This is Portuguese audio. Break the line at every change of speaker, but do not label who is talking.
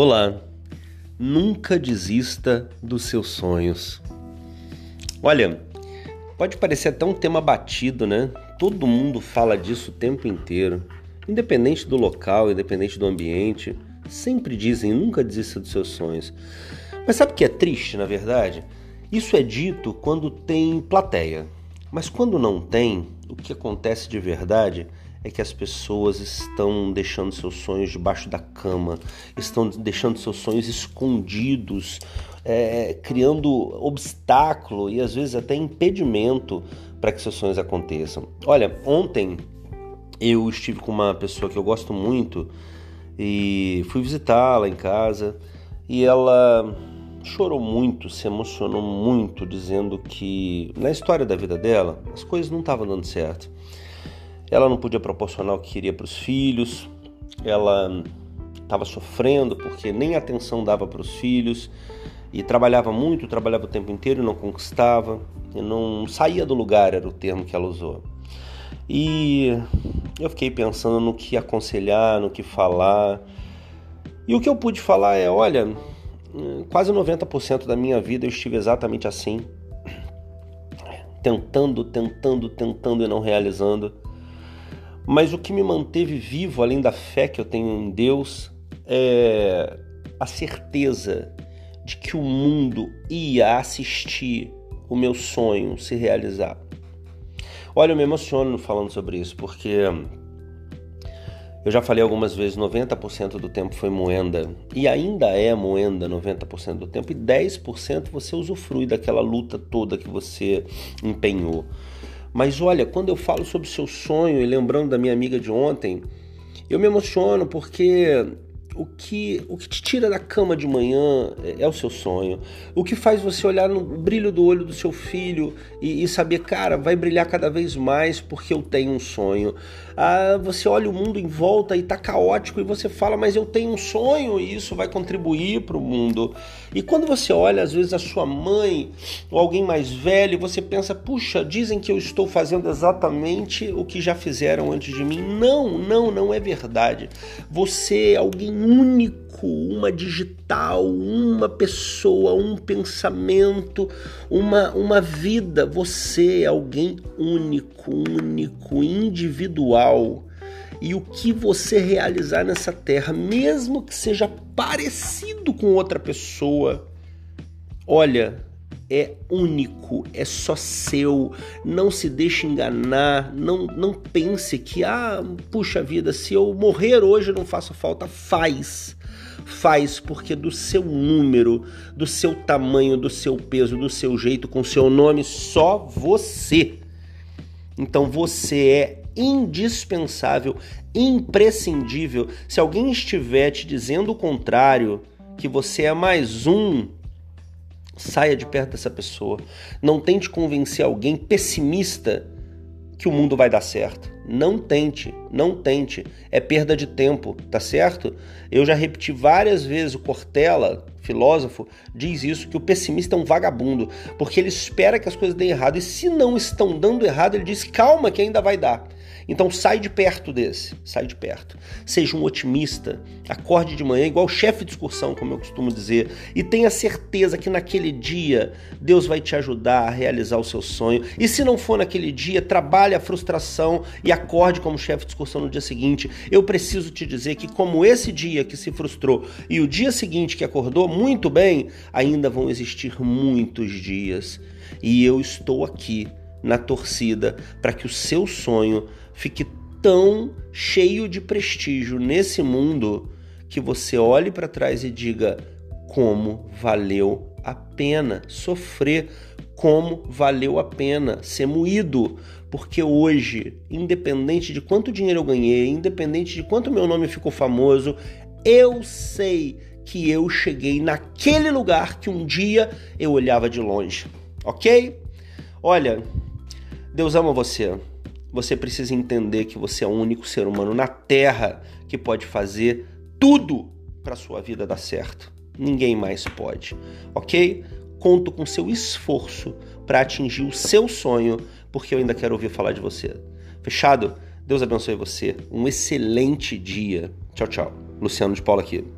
Olá, nunca desista dos seus sonhos. Olha, pode parecer até um tema batido, né? Todo mundo fala disso o tempo inteiro, independente do local, independente do ambiente. Sempre dizem nunca desista dos seus sonhos. Mas sabe o que é triste, na verdade? Isso é dito quando tem plateia. Mas quando não tem, o que acontece de verdade é que as pessoas estão deixando seus sonhos debaixo da cama, estão deixando seus sonhos escondidos, é, criando obstáculo e às vezes até impedimento para que seus sonhos aconteçam. Olha, ontem eu estive com uma pessoa que eu gosto muito e fui visitá-la em casa e ela chorou muito, se emocionou muito, dizendo que na história da vida dela as coisas não estavam dando certo. Ela não podia proporcionar o que queria para os filhos, ela estava sofrendo porque nem atenção dava para os filhos e trabalhava muito, trabalhava o tempo inteiro e não conquistava, e não saía do lugar, era o termo que ela usou. E eu fiquei pensando no que aconselhar, no que falar. E o que eu pude falar é: olha, quase 90% da minha vida eu estive exatamente assim, tentando, tentando, tentando e não realizando. Mas o que me manteve vivo, além da fé que eu tenho em Deus, é a certeza de que o mundo ia assistir o meu sonho se realizar. Olha, eu me emociono falando sobre isso, porque eu já falei algumas vezes, 90% do tempo foi moenda, e ainda é moenda 90% do tempo, e 10% você usufrui daquela luta toda que você empenhou. Mas olha, quando eu falo sobre seu sonho e lembrando da minha amiga de ontem, eu me emociono porque o que, o que te tira da cama de manhã é, é, o seu sonho. O que faz você olhar no brilho do olho do seu filho e, e saber, cara, vai brilhar cada vez mais porque eu tenho um sonho. Ah, você olha o mundo em volta e tá caótico e você fala, mas eu tenho um sonho e isso vai contribuir para o mundo. E quando você olha, às vezes, a sua mãe ou alguém mais velho, você pensa, puxa, dizem que eu estou fazendo exatamente o que já fizeram antes de mim. Não, não, não é verdade. Você é alguém único, uma digital, uma pessoa, um pensamento, uma, uma vida. Você é alguém único, único, individual. E o que você realizar nessa terra, mesmo que seja parecido com outra pessoa, olha, é único, é só seu. Não se deixe enganar, não, não pense que, ah, puxa vida, se eu morrer hoje não faço falta. Faz. Faz porque do seu número, do seu tamanho, do seu peso, do seu jeito, com seu nome, só você. Então você é indispensável, imprescindível. Se alguém estiver te dizendo o contrário, que você é mais um Saia de perto dessa pessoa. Não tente convencer alguém pessimista que o mundo vai dar certo. Não tente, não tente. É perda de tempo, tá certo? Eu já repeti várias vezes o Cortella, filósofo, diz isso que o pessimista é um vagabundo, porque ele espera que as coisas deem errado e se não estão dando errado, ele diz: "Calma que ainda vai dar". Então sai de perto desse, sai de perto. Seja um otimista, acorde de manhã igual chefe de excursão, como eu costumo dizer, e tenha certeza que naquele dia Deus vai te ajudar a realizar o seu sonho. E se não for naquele dia, trabalhe a frustração e acorde como chefe de excursão no dia seguinte. Eu preciso te dizer que como esse dia que se frustrou e o dia seguinte que acordou muito bem, ainda vão existir muitos dias. E eu estou aqui na torcida para que o seu sonho fique tão cheio de prestígio nesse mundo que você olhe para trás e diga como valeu a pena sofrer, como valeu a pena ser moído, porque hoje, independente de quanto dinheiro eu ganhei, independente de quanto meu nome ficou famoso, eu sei que eu cheguei naquele lugar que um dia eu olhava de longe, ok? Olha, Deus ama você você precisa entender que você é o único ser humano na Terra que pode fazer tudo para sua vida dar certo. Ninguém mais pode, ok? Conto com seu esforço para atingir o seu sonho, porque eu ainda quero ouvir falar de você. Fechado? Deus abençoe você. Um excelente dia. Tchau, tchau. Luciano de Paula aqui.